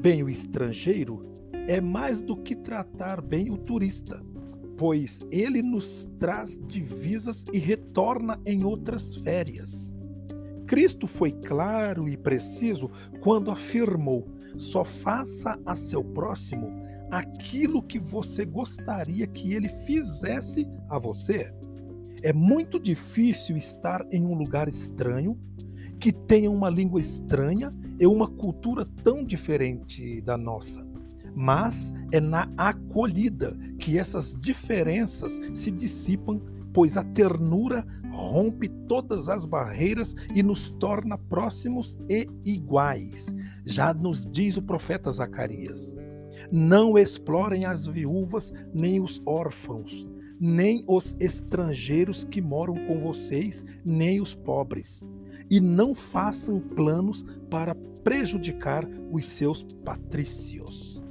bem o estrangeiro é mais do que tratar bem o turista, pois ele nos traz divisas e retorna em outras férias. Cristo foi claro e preciso quando afirmou: só faça a seu próximo aquilo que você gostaria que ele fizesse a você. É muito difícil estar em um lugar estranho, que tenha uma língua estranha e uma cultura tão diferente da nossa. Mas é na acolhida que essas diferenças se dissipam, pois a ternura rompe todas as barreiras e nos torna próximos e iguais. Já nos diz o profeta Zacarias: Não explorem as viúvas nem os órfãos nem os estrangeiros que moram com vocês, nem os pobres. E não façam planos para prejudicar os seus patrícios.